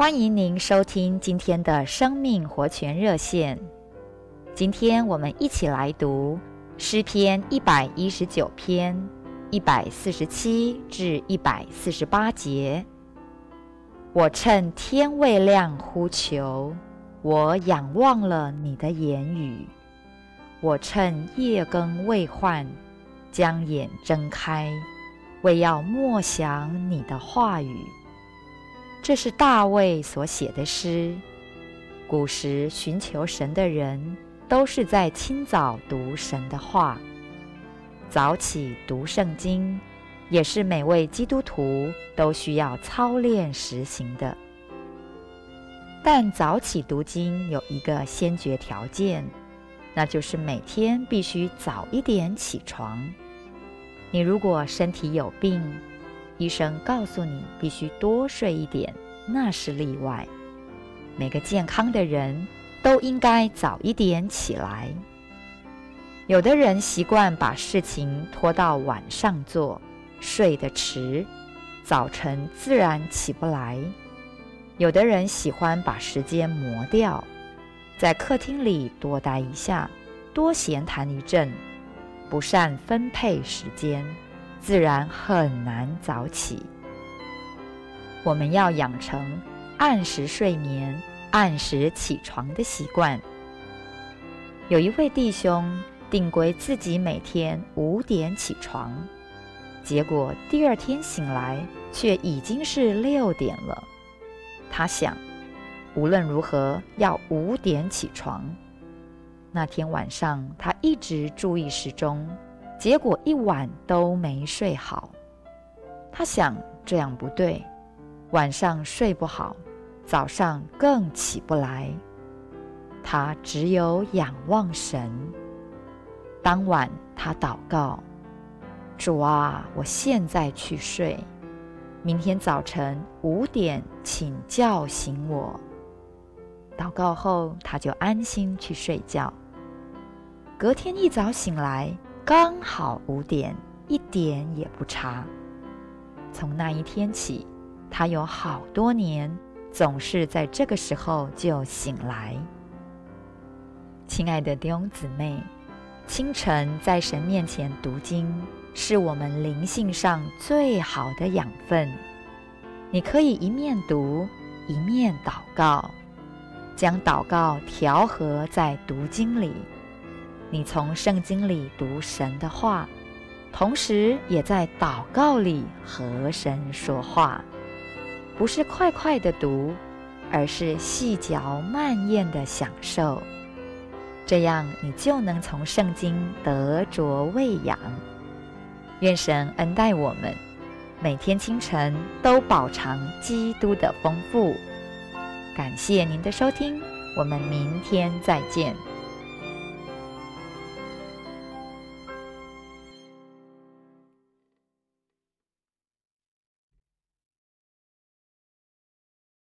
欢迎您收听今天的生命活泉热线。今天我们一起来读诗篇一百一十九篇一百四十七至一百四十八节。我趁天未亮呼求，我仰望了你的言语。我趁夜更未换，将眼睁开，为要默想你的话语。这是大卫所写的诗。古时寻求神的人都是在清早读神的话，早起读圣经，也是每位基督徒都需要操练实行的。但早起读经有一个先决条件，那就是每天必须早一点起床。你如果身体有病，医生告诉你必须多睡一点，那是例外。每个健康的人都应该早一点起来。有的人习惯把事情拖到晚上做，睡得迟，早晨自然起不来。有的人喜欢把时间磨掉，在客厅里多待一下，多闲谈一阵，不善分配时间。自然很难早起。我们要养成按时睡眠、按时起床的习惯。有一位弟兄定规自己每天五点起床，结果第二天醒来却已经是六点了。他想，无论如何要五点起床。那天晚上，他一直注意时钟。结果一晚都没睡好，他想这样不对，晚上睡不好，早上更起不来。他只有仰望神。当晚他祷告：“主啊，我现在去睡，明天早晨五点请叫醒我。”祷告后，他就安心去睡觉。隔天一早醒来。刚好五点，一点也不差。从那一天起，他有好多年总是在这个时候就醒来。亲爱的弟兄姊妹，清晨在神面前读经，是我们灵性上最好的养分。你可以一面读，一面祷告，将祷告调和在读经里。你从圣经里读神的话，同时也在祷告里和神说话，不是快快的读，而是细嚼慢咽的享受。这样你就能从圣经得着喂养。愿神恩待我们，每天清晨都饱尝基督的丰富。感谢您的收听，我们明天再见。